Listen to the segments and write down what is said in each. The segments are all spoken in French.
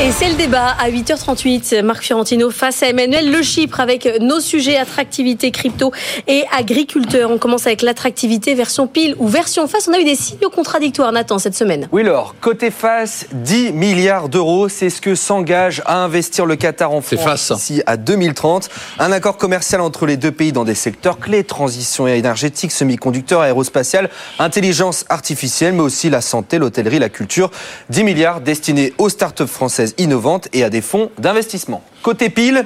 Et c'est le débat à 8h38. Marc Fiorentino face à Emmanuel Le Chypre avec nos sujets attractivité, crypto et agriculteur. On commence avec l'attractivité version pile ou version face. On a eu des signaux contradictoires, Nathan, cette semaine. Oui, alors, côté face, 10 milliards d'euros, c'est ce que s'engage à investir le Qatar en France ici à 2030. Un accord commercial entre les deux pays dans des secteurs clés, transition énergétique, semi-conducteurs, aérospatiale, intelligence artificielle, mais aussi la santé, l'hôtellerie, la culture. 10 milliards destinés aux startups françaises innovantes et à des fonds d'investissement. Côté pile,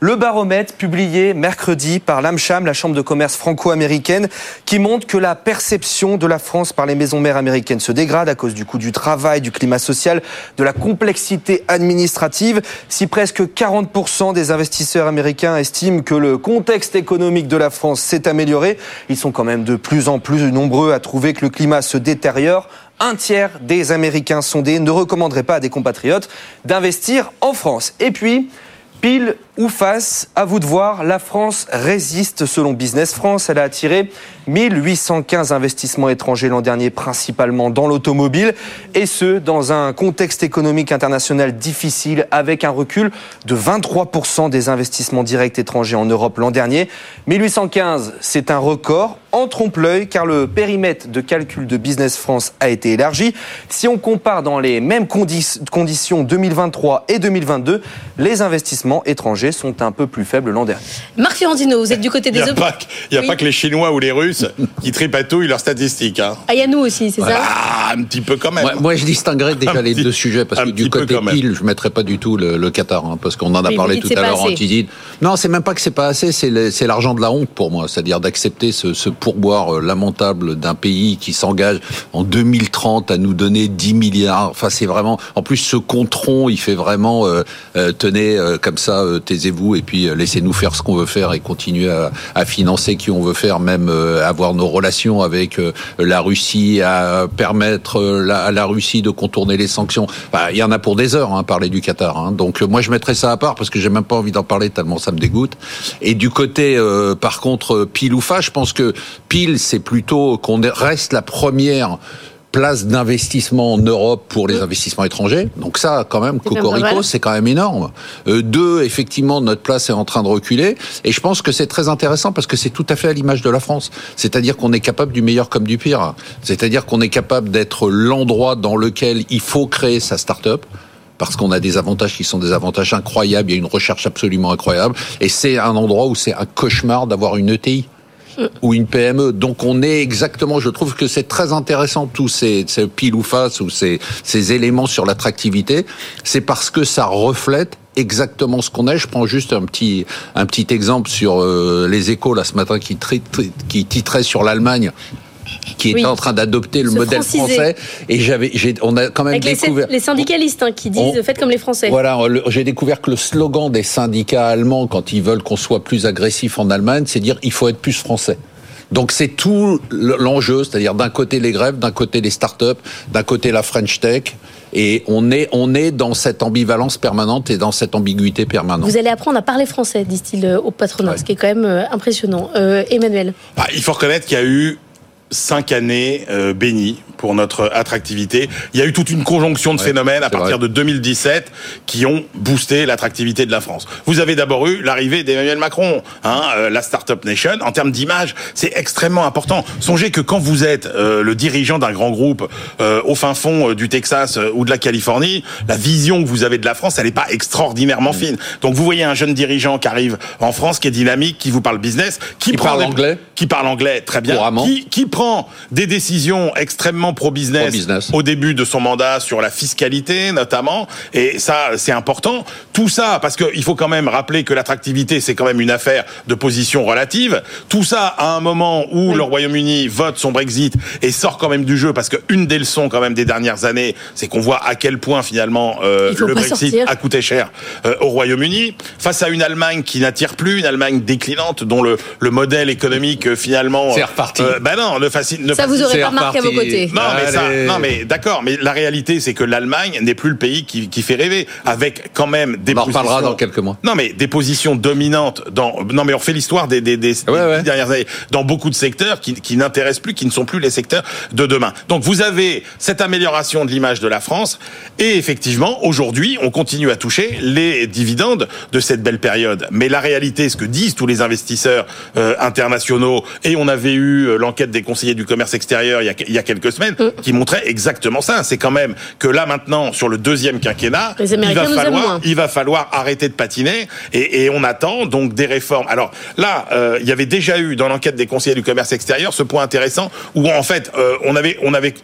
le baromètre publié mercredi par l'AMCHAM, la Chambre de commerce franco-américaine, qui montre que la perception de la France par les maisons mères américaines se dégrade à cause du coût du travail, du climat social, de la complexité administrative. Si presque 40% des investisseurs américains estiment que le contexte économique de la France s'est amélioré, ils sont quand même de plus en plus nombreux à trouver que le climat se détériore un tiers des Américains sondés ne recommanderaient pas à des compatriotes d'investir en France. Et puis, pile ou face, à vous de voir, la France résiste selon Business France. Elle a attiré 1815 investissements étrangers l'an dernier, principalement dans l'automobile, et ce, dans un contexte économique international difficile, avec un recul de 23% des investissements directs étrangers en Europe l'an dernier. 1815, c'est un record en trompe-l'œil, car le périmètre de calcul de Business France a été élargi. Si on compare dans les mêmes conditions 2023 et 2022, les investissements étrangers sont un peu plus faibles l'an dernier. Marc Fiorentino, vous êtes du côté des... Il n'y a, pas, que les Chinois ou les Russes qui tripatouillent leurs statistiques. Hein. Ah, il y a nous aussi, c'est ça? Un petit peu quand même. moi, je distinguerais déjà les deux sujets, parce que du côté pile, je ne mettrais pas du tout le, Qatar, hein, parce qu'on en a parlé tout à l'heure en Tidine. Non, c'est même pas que c'est pas assez, c'est l'argent de la honte pour moi, c'est-à-dire d'accepter ce, pourboire euh, lamentable d'un pays qui s'engage en 2030 à nous donner 10 milliards. Enfin, c'est vraiment... En plus, ce contron, il fait vraiment... Euh, euh, tenez, comme ça, taisez-vous et puis laissez-nous faire ce qu'on veut faire et continuer à, financer qui on veut faire, même avoir nos relations avec la Russie, à permettre à la Russie de contourner les sanctions. Bah, il y en a pour des heures, hein, parler du Qatar. Hein. Donc moi, je mettrais ça à part parce que j'ai même pas envie d'en parler tellement ça me dégoûte. Et du côté, par contre, pile ou face, je pense que pile, c'est plutôt qu'on reste la première place d'investissement en Europe pour les investissements étrangers. Donc ça, quand même, Cocorico, c'est quand même énorme. Euh, deux, effectivement, notre place est en train de reculer. Et je pense que c'est très intéressant parce que c'est tout à fait à l'image de la France. C'est-à-dire qu'on est capable du meilleur comme du pire. C'est-à-dire qu'on est capable d'être l'endroit dans lequel il faut créer sa start-up parce qu'on a des avantages qui sont des avantages incroyables, il y a une recherche absolument incroyable, et c'est un endroit où c'est un cauchemar d'avoir une ETI ou une PME. Donc on est exactement, je trouve que c'est très intéressant tous ces, ces pile ou face ou ces, ces éléments sur l'attractivité. C'est parce que ça reflète exactement ce qu'on est. Je prends juste un petit un petit exemple sur euh, les échos là ce matin qui, qui titrait sur l'Allemagne qui est en train d'adopter le modèle français. Et j'avais, on a quand même découvert les, syndicalistes hein, qui disent faites comme les Français. Voilà, j'ai découvert que le slogan des syndicats allemands quand ils veulent qu'on soit plus agressif en Allemagne, c'est dire il faut être plus français. Donc c'est tout l'enjeu, c'est-à-dire d'un côté les grèves, d'un côté les start-up, d'un côté la French Tech. Et on est, on est dans cette ambivalence permanente et dans cette ambiguïté permanente. Vous allez apprendre à parler français, disent-ils euh, au patronat, ce qui est quand même euh, impressionnant. Euh, Emmanuel. Ah, il faut reconnaître qu'il y a eu cinq années euh, bénies pour notre attractivité. Il y a eu toute une conjonction de phénomènes à partir de 2017 qui ont boosté l'attractivité de la France. Vous avez d'abord eu l'arrivée d'Emmanuel Macron, hein, euh, la Startup Nation. En termes d'image, c'est extrêmement important. Songez que quand vous êtes euh, le dirigeant d'un grand groupe au fin fond du Texas ou de la Californie, la vision que vous avez de la France, elle n'est pas extraordinairement fine. Donc vous voyez un jeune dirigeant qui arrive en France, qui est dynamique, qui vous parle business, qui, parle anglais, qui parle anglais très bien, qui, qui prend des décisions extrêmement pro-business, au début de son mandat sur la fiscalité notamment, et ça c'est important. Tout ça parce qu'il faut quand même rappeler que l'attractivité c'est quand même une affaire de position relative. Tout ça à un moment où le Royaume-Uni vote son Brexit et sort quand même du jeu parce qu'une des leçons quand même des dernières années, c'est qu'on voit à quel point finalement euh, le Brexit a coûté cher euh, au Royaume-Uni face à une Allemagne qui n'attire plus, une Allemagne déclinante dont le, le modèle économique euh, finalement c'est reparti. ben non, le Ça vous aurait pas marqué à vos côtés. Non, mais ça, non, mais d'accord. Mais la réalité, c'est que l'Allemagne n'est plus le pays qui, qui, fait rêver, avec quand même des. On en reparlera dans quelques mois. Non, mais des positions dominantes dans. Non, mais on fait l'histoire des, des, des, dernières années dans beaucoup de secteurs qui, qui n'intéressent plus, qui ne sont plus les secteurs de demain. Donc vous avez cette amélioration de l'image de la France, et effectivement, aujourd'hui, on continue à toucher les dividendes de cette belle période. Mais la réalité, ce que disent tous les investisseurs euh, internationaux, et on avait eu euh, l'enquête des du commerce extérieur il y a, il y a quelques semaines, mm. qui montrait exactement ça. C'est quand même que là maintenant, sur le deuxième quinquennat, il va, falloir, il va falloir arrêter de patiner, et, et on attend donc des réformes. Alors là, euh, il y avait déjà eu dans l'enquête des conseillers du commerce extérieur ce point intéressant où en fait euh, on avait on avait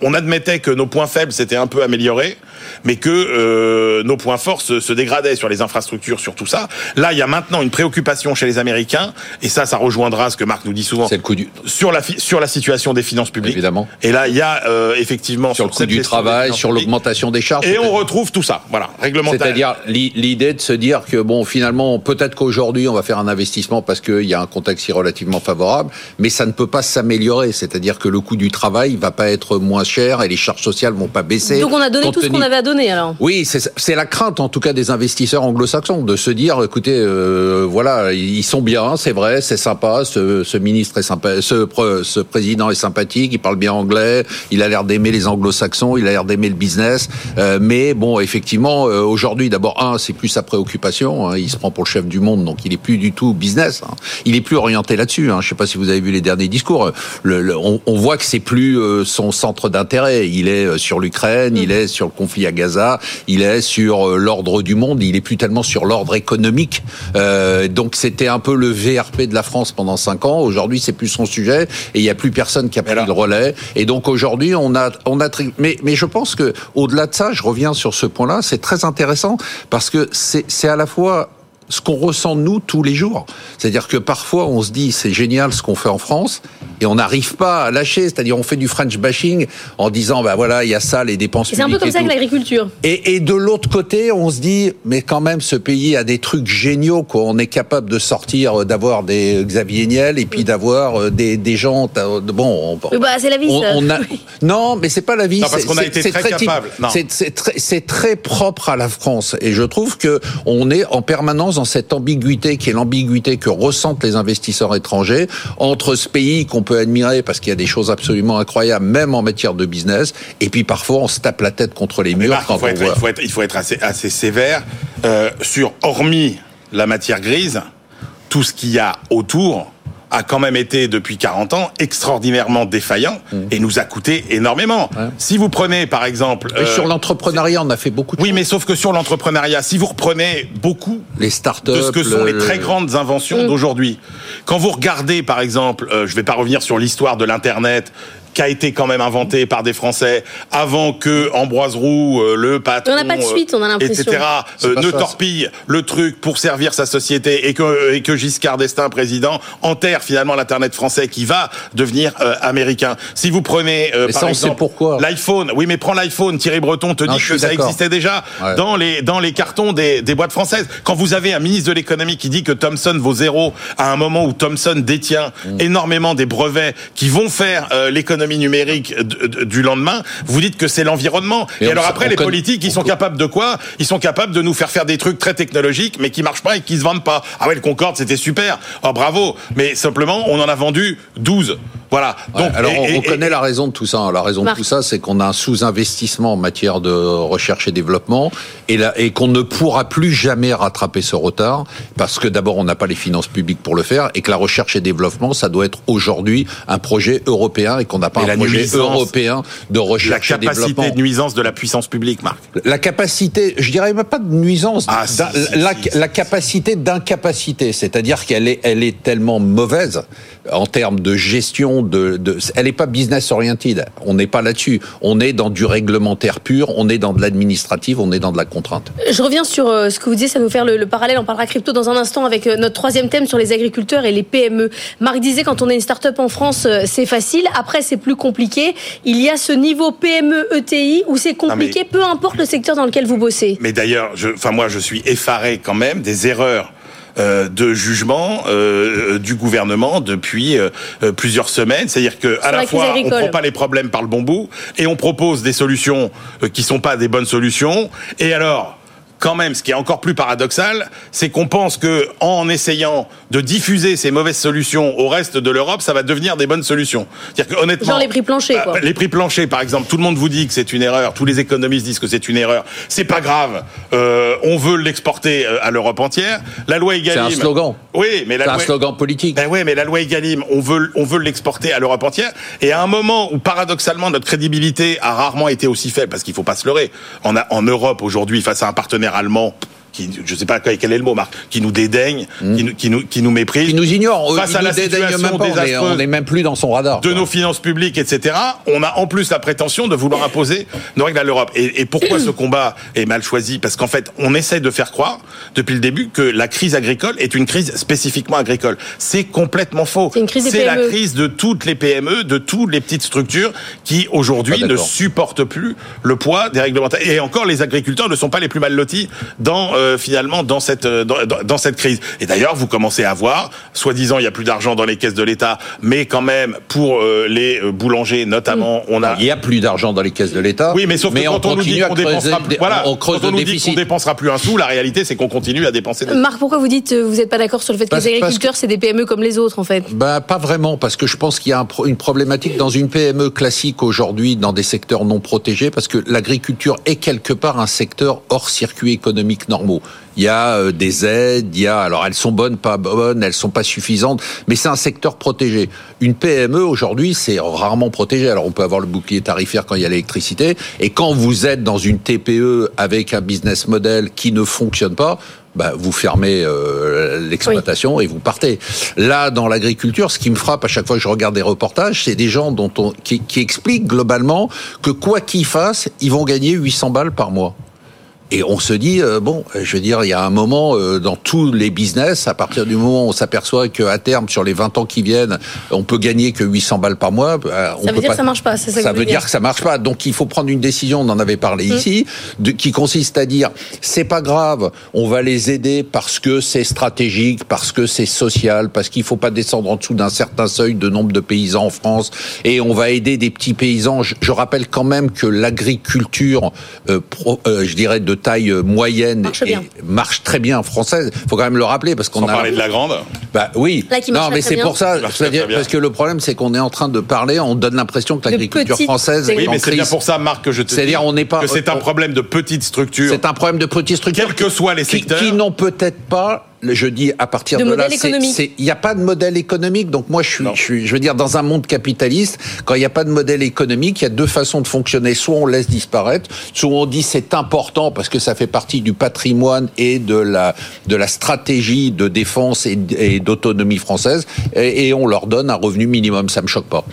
on, admettait que nos points faibles s'étaient un peu améliorés, mais que euh, nos points forts se, se, dégradaient sur les infrastructures, sur tout ça. Là, il y a maintenant une préoccupation chez les Américains, et ça, ça rejoindra ce que Marc nous dit souvent. C'est le coup du... sur la sur la situation des finances publiques. Évidemment. Et là, il y a euh, effectivement sur, le coût du travail, sur l'augmentation des charges. Et on retrouve tout ça, voilà, réglementaire. C'est-à-dire l'idée de se dire que bon, finalement, peut-être qu'aujourd'hui, on va faire un investissement parce qu'il y a un contexte relativement favorable, mais ça ne peut pas s'améliorer. C'est-à-dire que le coût du travail va pas être moins cher et les charges sociales vont pas baisser. Donc on a donné tout ce qu'on avait à donner alors. Oui, c'est la crainte en tout cas des investisseurs anglo-saxons de se dire, écoutez, euh, voilà, ils sont bien, c'est vrai, c'est sympa, ce, ce, ministre est sympa, ce, ce président est sympathique, il parle bien anglais, il a l'air d'aimer les anglo-saxons, il a l'air d'aimer le business, euh, mais bon, effectivement, euh, aujourd'hui, d'abord un, c'est plus sa préoccupation, hein, il se prend pour le chef du monde, donc il est plus du tout business, hein. il est plus orienté là-dessus. Hein. Je sais pas si vous avez vu les derniers discours, le, on, on, voit que c'est plus son centre d'intérêt il est euh, sur l'Ukraine, il est sur le conflit à Gaza, il est sur euh, l'ordre du monde, il est plus tellement sur l'ordre économique. Euh, donc c'était un peu le VRP de la France pendant cinq ans. Aujourd'hui, c'est plus son sujet et il n'y a plus personne qui a pris le relais. Et donc aujourd'hui, on a, on a, mais, mais je pense que au-delà de ça, je reviens sur ce point-là, c'est très intéressant parce que c'est à la fois ce qu'on ressent nous tous les jours. C'est-à-dire que parfois on se dit c'est génial ce qu'on fait en France et on n'arrive pas à lâcher. C'est-à-dire on fait du French bashing en disant bah voilà il y a ça les dépenses. C'est un peu comme ça avec l'agriculture. Et, et, de l'autre côté on se dit mais quand même ce pays a des trucs géniaux quoi. On est capable de sortir d'avoir des Xavier Niel et puis d'avoir euh, des, des gens bon. On, bah c'est la vie. On, a, non mais c'est pas la vie. Non parce qu'on a été très, très capable. C'est très, très propre à la France et je trouve que on est en permanence dans cette ambiguïté qui est l'ambiguïté que ressentent les investisseurs étrangers entre ce pays qu'on peut admirer parce qu'il y a des choses absolument incroyables, même en matière de business, et puis parfois on se tape la tête contre les murs. quand il, faut être, il, faut être, il, faut être, assez, assez sévère euh, sur, hormis la matière grise, tout ce qu'il y a autour a quand même été depuis 40 ans extraordinairement défaillant mmh. et nous a coûté énormément. Si vous prenez par exemple euh, sur l'entrepreneuriat, on a fait beaucoup. De oui, mais sauf que sur l'entrepreneuriat, si vous reprenez beaucoup les startups, de ce que sont les très grandes inventions mmh. d'aujourd'hui, quand vous regardez par exemple, euh, je ne vais pas revenir sur l'histoire de l'internet qui a été quand même inventé par des Français avant que Ambroise Roux, euh, le patron, on n'a pas de suite, on a euh, etc., euh, ne torpille le truc pour servir sa société et que, et que Giscard d'Estaing, président, enterre finalement l'internet français qui va devenir américain. Si vous prenez par exemple l'iPhone, oui, mais prends l'iPhone. Thierry Breton te dit que ça existait déjà dans les dans les cartons des, des boîtes françaises. Quand vous avez un ministre de l'économie qui dit que Thomson vaut zéro à un moment où Thomson détient mm. énormément des brevets qui vont faire l'économie numérique du lendemain, vous dites que c'est l'environnement. Et, alors après, les politiques, ils sont capables de quoi? Ils sont capables de nous faire faire des trucs très technologiques, mais qui marchent pas et qui se vendent pas. Ah ouais, le Concorde, c'était super. Oh bravo. Mais simplement, on en a vendu 12. Voilà. Donc, alors on, connaît la raison de tout ça. La raison de tout ça, c'est qu'on a un sous-investissement en matière de recherche et développement, et, et qu'on ne pourra plus jamais rattraper ce retard, parce que d'abord on n'a pas les finances publiques pour le faire, et que la recherche et développement, ça doit être aujourd'hui un projet européen, et qu'on n'a pas un projet européen de recherche et développement. La capacité de nuisance de la puissance publique, Marc. La capacité, je dirais même pas de nuisance, ah, la, la, capacité d'incapacité, c'est-à-dire qu'elle est, elle est tellement mauvaise en termes de gestion de, de elle n'est pas business oriented. On n'est pas là-dessus. On est dans du réglementaire pur. On est dans de l'administratif. On est dans de la contrainte. Je reviens sur euh, ce que vous disiez. Ça nous faire le, parallèle. On parlera crypto dans un instant avec euh, notre troisième thème sur les agriculteurs et les PME. Marc disait quand on est une start-up en France, euh, c'est facile. Après, c'est plus compliqué. Il y a ce niveau PME ETI où c'est compliqué, peu importe le secteur dans lequel vous bossez. Mais d'ailleurs, enfin moi, je suis effaré quand même des erreurs de jugement du gouvernement depuis plusieurs semaines. C'est-à-dire que à la, fois on prend pas les problèmes par le bon bout et on propose des solutions qui sont pas des bonnes solutions. Et alors quand même, ce qui est encore plus paradoxal, c'est qu'on pense que en essayant de diffuser ces mauvaises solutions au reste de l'Europe, ça va devenir des bonnes solutions. C'est-à-dire que honnêtement, genre les prix planchers, quoi. Bah, les prix planchers, par exemple, tout le monde vous dit que c'est une erreur, tous les économistes disent que c'est une erreur. C'est pas grave, euh, on veut l'exporter euh, à l'Europe entière. La loi Egalim. C'est un slogan. Oui, mais la c'est un slogan politique. Ben oui, mais la loi Egalim, on veut, on veut l'exporter à l'Europe entière. Et à un moment où paradoxalement notre crédibilité a rarement été aussi faible, parce qu'il faut pas se leurrer, on a en Europe aujourd'hui face à un partenaire allemand qui, je sais pas quel est le mot, Marc, qui nous dédaigne, hmm. qui, nous, qui, nous, qui nous méprise. Qui nous ignore. Face à la situation même pas, on n'est même plus dans son radar. De nos finances publiques, etc. On a en plus la prétention de vouloir imposer nos règles à l'Europe. Et, et, pourquoi ce combat est mal choisi? Parce qu'en fait, on essaie de faire croire, depuis le début, que la crise agricole est une crise spécifiquement agricole. C'est complètement faux. C'est la crise de toutes les PME, de toutes les petites structures qui, aujourd'hui, ne supportent plus le poids des réglementations. Et encore, les agriculteurs ne sont pas les plus mal lotis dans... Euh, euh, finalement dans cette euh, dans, cette crise. Et d'ailleurs, vous commencez à voir, soi-disant, il y a plus d'argent dans les caisses de l'État, mais quand même pour euh, les boulangers notamment, on a il y a plus d'argent dans les caisses de l'État. Oui, mais sauf que quand on, nous dit qu'on dépensera, voilà, quand on nous dit qu'on dépensera plus un sou, la réalité c'est qu'on continue à dépenser. Des... Marc, pourquoi vous dites vous n'êtes pas d'accord sur le fait que les agriculteurs c'est des PME comme les autres en fait? Bah pas vraiment, parce que je pense qu'il y a une problématique dans une PME classique aujourd'hui dans des secteurs non protégés, parce que l'agriculture est quelque part un secteur hors circuit économique normaux il y a euh, des aides, il y a alors elles sont bonnes, pas bonnes, elles sont pas suffisantes, mais c'est un secteur protégé. Une PME aujourd'hui, c'est rarement protégé. Alors on peut avoir le bouclier tarifaire quand il y a l'électricité, et quand vous êtes dans une TPE avec un business model qui ne fonctionne pas, bah, vous fermez euh, l'exploitation et vous partez. Là, dans l'agriculture, ce qui me frappe à chaque fois que je regarde des reportages, c'est des gens dont on, qui, qui expliquent globalement que quoi qu'ils fassent, ils vont gagner 800 balles par mois. Et on se dit, euh, bon, je veux dire, il y a un moment euh, dans tous les business, à partir du moment où on s'aperçoit qu'à terme, sur les 20 ans qui viennent, on peut gagner que 800 balles par mois. Bah, ça veut dire que ça marche pas, c'est ça, ça veut dire. que ça marche pas. Donc il faut prendre une décision, on en avait parlé mmh. ici, de, qui consiste à dire, c'est pas grave, on va les aider parce que c'est stratégique, parce que c'est social, parce qu'il faut pas descendre en dessous d'un certain seuil de nombre de paysans en France, et on va aider des petits paysans. Je, je rappelle quand même que l'agriculture, euh, euh, je dirais, de taille euh, moyenne marche, et marche très bien française. Faut quand même le rappeler parce qu'on a parlé de la grande. Bah oui. non, mais c'est pour ça. parce que le problème, c'est qu'on est en train de parler, on donne l'impression que l'agriculture française. Oui, mais c'est bien pour ça, Marc, que je te C'est-à-dire, on n'est pas. Que c'est un problème de petites structures. C'est un problème de petites structures. Quels que soient les secteurs. Qui, n'ont peut-être pas je dis à partir de, de là, il n'y a pas de modèle économique. Donc moi, je suis, je suis, je veux dire, dans un monde capitaliste, quand il n'y a pas de modèle économique, il y a deux façons de fonctionner. Soit on laisse disparaître, soit on dit c'est important parce que ça fait partie du patrimoine et de la de la stratégie de défense et, d'autonomie française, et, et on leur donne un revenu minimum. Ça me choque pas.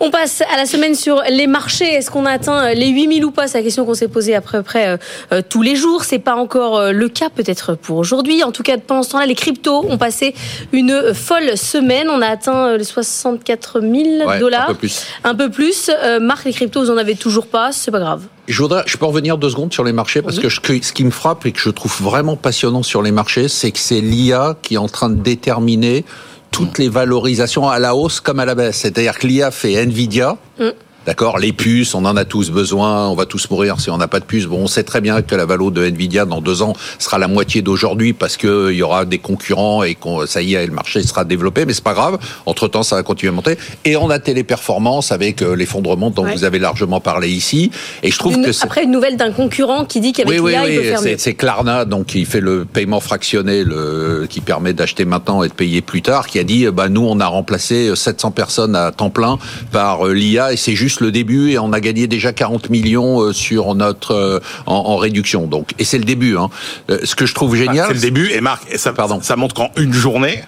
On passe à la semaine sur les marchés. Est-ce qu'on atteint les 8000 ou pas? C'est la question qu'on s'est posée à peu près euh, euh, tous les jours. C'est pas encore euh, le cas peut-être pour aujourd'hui. En tout cas, pendant ce temps-là, les cryptos ont passé une folle semaine. On a atteint les 64 000 dollars. Un peu plus. Un peu plus. Marc, les cryptos, vous en avez toujours pas. C'est pas grave. Je voudrais, je peux revenir deux secondes sur les marchés parce que ce qui me frappe et que je trouve vraiment passionnant sur les marchés, c'est que c'est l'IA qui est en train de déterminer toutes les valorisations à la hausse comme à la baisse. C'est-à-dire que l'IA fait Nvidia. Mm. D'accord, les puces, on en a tous besoin, on va tous mourir si on n'a pas de puces. Bon, on sait très bien que la valo de Nvidia dans deux ans sera la moitié d'aujourd'hui parce que il y aura des concurrents et qu'on ça y est, le marché sera développé, mais c'est pas grave. Entre temps, ça va continuer à monter. Et on a Téléperformance avec euh, l'effondrement dont vous avez largement parlé ici. Et je trouve que après une nouvelle d'un concurrent qui dit qu'avec oui, l'IA, il peut faire mieux. C'est Klarna, donc qui fait le paiement fractionné, le qui permet d'acheter maintenant et de payer plus tard, qui a dit bah nous on a remplacé 700 personnes à temps plein par euh, l'IA et c'est juste le début et on a gagné déjà 40 millions euh, sur notre euh, en, réduction. Donc et c'est le début. Hein. Euh, ce que je trouve génial, c'est le début. Et Marc, et ça, Pardon. ça montre qu'en une journée,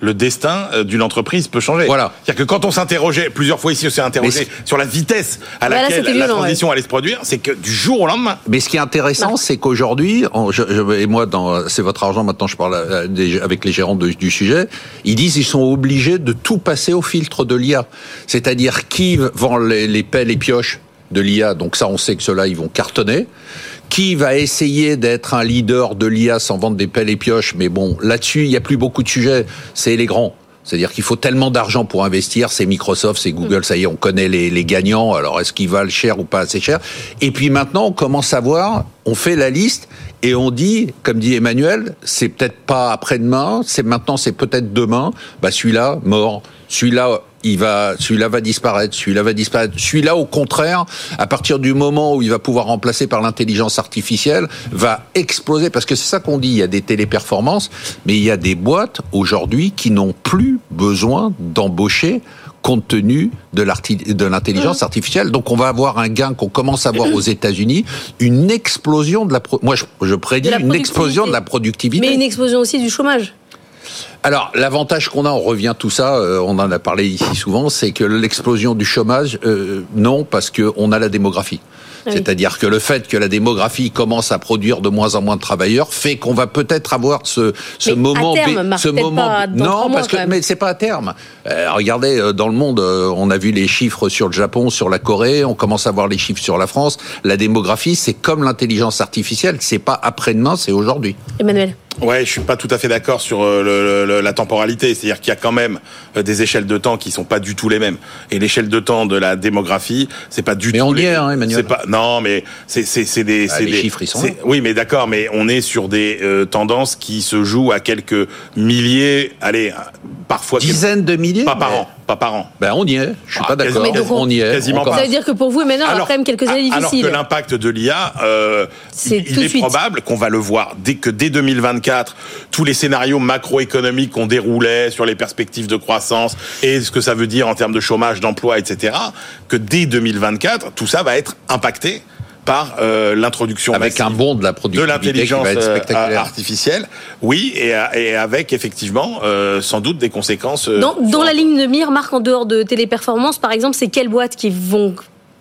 le destin d'une entreprise peut changer. Voilà. C'est-à-dire que quand on s'interrogeait, plusieurs fois ici on s'est interrogé sur la vitesse à laquelle la transition allait se produire, c'est que du jour au lendemain. Mais ce qui est intéressant, c'est qu'aujourd'hui, et moi, dans c'est votre argent, maintenant je parle avec les gérants du sujet, ils disent qu'ils sont obligés de tout passer au filtre de l'IA. C'est-à-dire qui vend les, les pelles et pioches de l'IA, donc ça on sait que ceux-là ils vont cartonner qui va essayer d'être un leader de l'IA sans vendre des pelles et pioches? Mais bon, là-dessus, il n'y a plus beaucoup de sujets. C'est les grands. C'est-à-dire qu'il faut tellement d'argent pour investir, c'est Microsoft, c'est Google, ça y est, on connaît les, les gagnants, alors est-ce qu'ils valent cher ou pas assez cher? Et puis maintenant, on commence à voir, on fait la liste, et on dit, comme dit Emmanuel, c'est peut-être pas après-demain, c'est maintenant, c'est peut-être demain, bah celui-là, mort, celui-là, il va, celui-là va disparaître, celui-là va disparaître. Celui-là, au contraire, à partir du moment où il va pouvoir remplacer par l'intelligence artificielle, va exploser. Parce que c'est ça qu'on dit. Il y a des téléperformances, mais il y a des boîtes aujourd'hui qui n'ont plus besoin d'embaucher compte tenu de l'intelligence mmh. artificielle. Donc on va avoir un gain qu'on commence à voir aux États-Unis, une explosion de la moi je, prédis une explosion de la productivité. Mais une explosion aussi du chômage. Alors, l'avantage qu'on a, on revient tout ça, euh, on en a parlé ici souvent, c'est que l'explosion du chômage, euh, non, parce qu'on a la démographie. C'est-à-dire que le fait que la démographie commence à produire de moins en moins de travailleurs fait qu'on va peut-être avoir ce, ce moment, ce moment. non, parce que mais c'est pas à terme. Euh, regardez dans le monde, on a vu les chiffres sur le Japon, sur la Corée, on commence à voir les chiffres sur la France. La démographie, c'est comme l'intelligence artificielle, c'est pas après-demain, c'est aujourd'hui. Emmanuel. Ouais, je suis pas tout à fait d'accord sur le, la temporalité. C'est-à-dire qu'il y a quand même des échelles de temps qui sont pas du tout les mêmes. Et l'échelle de temps de la démographie, c'est pas du mais tout. Mais on y est, hein, Emmanuel. Pas, non, mais c'est c'est des, bah, les des chiffres ils sont. Oui, mais d'accord, mais on est sur des euh, tendances qui se jouent à quelques milliers, allez, parfois dizaines de milliers. Pas par an pas par an. Ben on y est, je suis ah, pas d'accord. On, y est. Quasiment pas. Ça veut dire que pour vous, maintenant, il y a quand même quelques années difficiles. Alors que l'impact de l'IA, euh, il est probable qu'on va le voir dès que dès 2024, tous les scénarios macroéconomiques qu'on déroulait sur les perspectives de croissance et ce que ça veut dire en termes de chômage, d'emploi, etc., que dès 2024, tout ça va être impacté par euh, l'introduction avec un bond de la productivité de l'intelligence euh, artificielle, oui, et, et, avec effectivement euh, sans doute des conséquences. dans, dans la ligne de mire, Marc, en dehors de téléperformance, par exemple, c'est quelles boîtes qui vont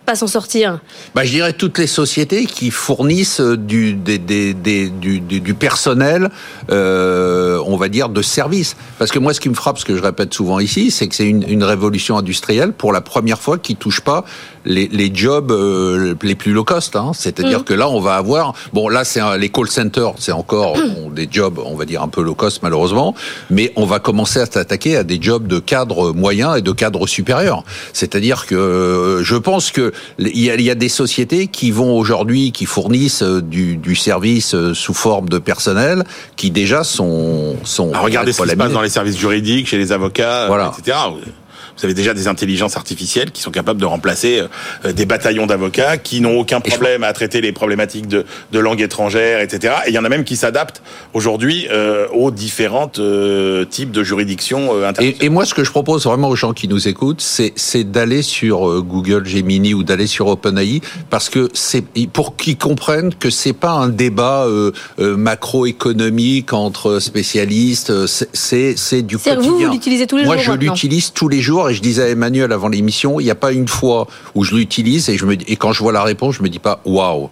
pas s'en sortir? Bah, Je dirais toutes les sociétés qui fournissent du, des, des, des, du, du, personnel, euh, on va dire, de service. Parce que moi, ce qui me frappe, ce que je répète souvent ici, c'est que c'est une, une, révolution industrielle pour la première fois qui touche pas les, les jobs euh, les plus low cost. Hein. C'est-à-dire mm. que là, on va avoir... Bon, là, c'est les call centers, c'est encore mm. des jobs, on va dire, un peu low cost, malheureusement. Mais on va commencer à s'attaquer à des jobs de cadre moyen et de cadre supérieur. C'est-à-dire que euh, je pense que il y, a, des sociétés qui vont aujourd'hui, qui fournissent euh, du, service euh, sous forme de personnel, qui déjà sont... sont ah, regardez ce qui se passe dans les services juridiques, chez les avocats, voilà. etc. Vous avez déjà des intelligences artificielles qui sont capables de remplacer euh, des bataillons d'avocats qui n'ont aucun problème à traiter les problématiques de, de langue étrangère, etc. Et il y en a même qui s'adaptent aujourd'hui euh, aux différents euh, types de juridictions internationales. Et, et, moi, ce que je propose vraiment aux gens qui nous écoutent, c'est d'aller sur Google Gemini ou d'aller sur OpenAI parce que c'est pour qu'ils comprennent que c'est pas un débat macroéconomique entre spécialistes, c'est du quotidien. Vous, vous l'utilisez tous les moi, jours. Moi, je l'utilise tous les jours et je disais à Emmanuel avant l'émission, il n'y a pas une fois où je l'utilise et, quand je vois la réponse, je me dis pas waouh.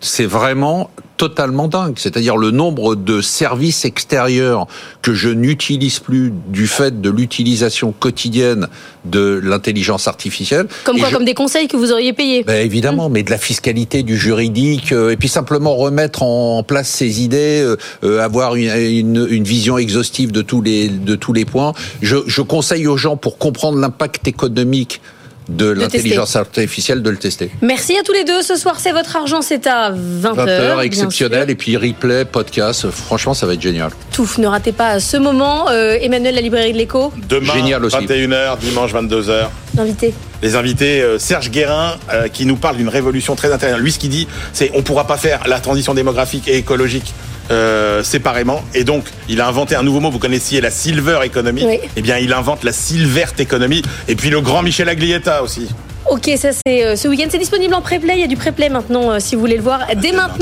C'est vraiment totalement dingue. C'est-à-dire le nombre de services extérieurs que je n'utilise plus du fait de l'utilisation quotidienne de l'intelligence artificielle. Comme quoi, comme des conseils que vous auriez payés ben Évidemment, mais de la fiscalité, du juridique, euh, et puis simplement remettre en place ces idées, euh, euh, avoir une, une, une, vision exhaustive de tous les, de tous les points. Je, je conseille aux gens, pour comprendre l'impact économique de, l'intelligence artificielle de le tester. Merci à tous les deux. Ce soir, c'est votre argent, c'est à 20h. 20h, exceptionnel. Et puis replay, podcast. Franchement, ça va être génial. Tout, ne ratez pas ce moment. Euh, Emmanuel, la librairie de l'écho. Demain, génial aussi. 21h, dimanche 22h. L'invité les invités euh, Serge Guérin euh, qui nous parle d'une révolution très intéressante. Lui, ce qu'il dit, c'est on pourra pas faire la transition démographique et écologique euh, séparément. Et donc, il a inventé un nouveau mot. Vous connaissiez la silver economy. Eh bien, il invente la silvert economy. Et puis le grand Michel Aglietta aussi. Ok, ça c'est ce week-end. C'est disponible en pré-play. Il y a du pré-play maintenant, si vous voulez le voir. Dès maintenant.